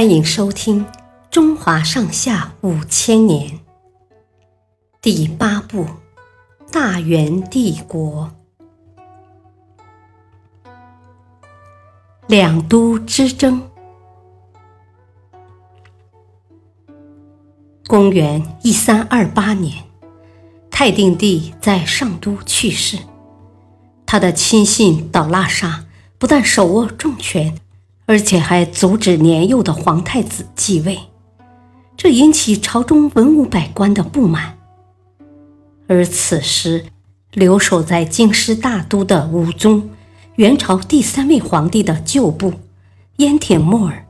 欢迎收听《中华上下五千年》第八部《大元帝国》两都之争。公元一三二八年，泰定帝在上都去世，他的亲信岛拉沙不但手握重权。而且还阻止年幼的皇太子继位，这引起朝中文武百官的不满。而此时，留守在京师大都的武宗，元朝第三位皇帝的旧部燕铁木儿，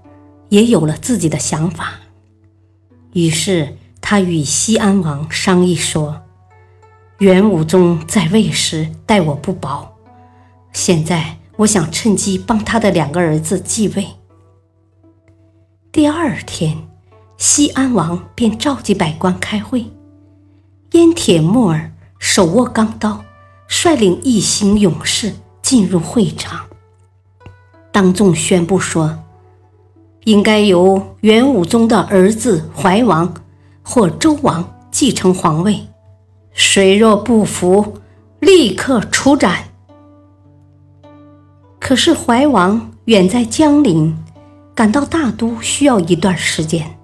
也有了自己的想法。于是，他与西安王商议说：“元武宗在位时待我不薄，现在。”我想趁机帮他的两个儿子继位。第二天，西安王便召集百官开会。燕铁木儿手握钢刀，率领一行勇士进入会场，当众宣布说：“应该由元武宗的儿子怀王或周王继承皇位，谁若不服，立刻处斩。”可是怀王远在江陵，赶到大都需要一段时间。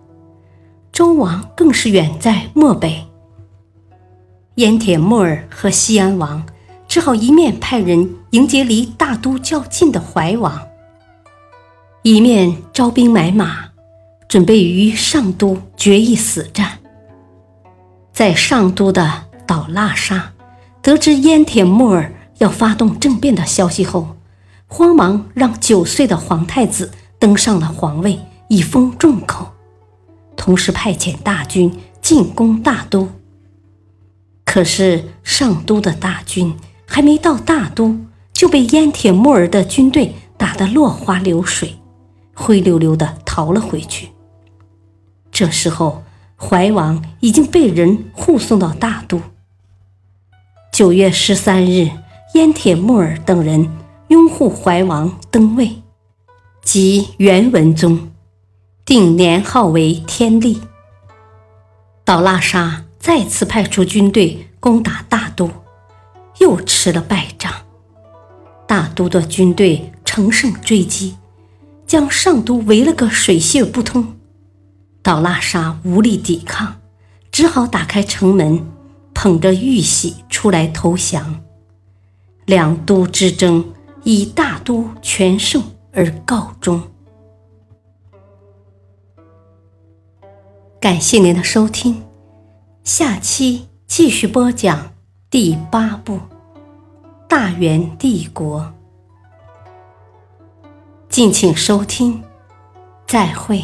周王更是远在漠北。燕铁木儿和西安王只好一面派人迎接离大都较近的怀王，一面招兵买马，准备于上都决一死战。在上都的倒剌沙得知燕铁木儿要发动政变的消息后。慌忙让九岁的皇太子登上了皇位，以封众口，同时派遣大军进攻大都。可是上都的大军还没到大都，就被燕铁木儿的军队打得落花流水，灰溜溜的逃了回去。这时候，怀王已经被人护送到大都。九月十三日，燕铁木儿等人。拥护怀王登位，即元文宗，定年号为天历。岛剌沙再次派出军队攻打大都，又吃了败仗。大都的军队乘胜追击，将上都围了个水泄不通。岛剌沙无力抵抗，只好打开城门，捧着玉玺出来投降。两都之争。以大都全胜而告终。感谢您的收听，下期继续播讲第八部《大元帝国》，敬请收听，再会。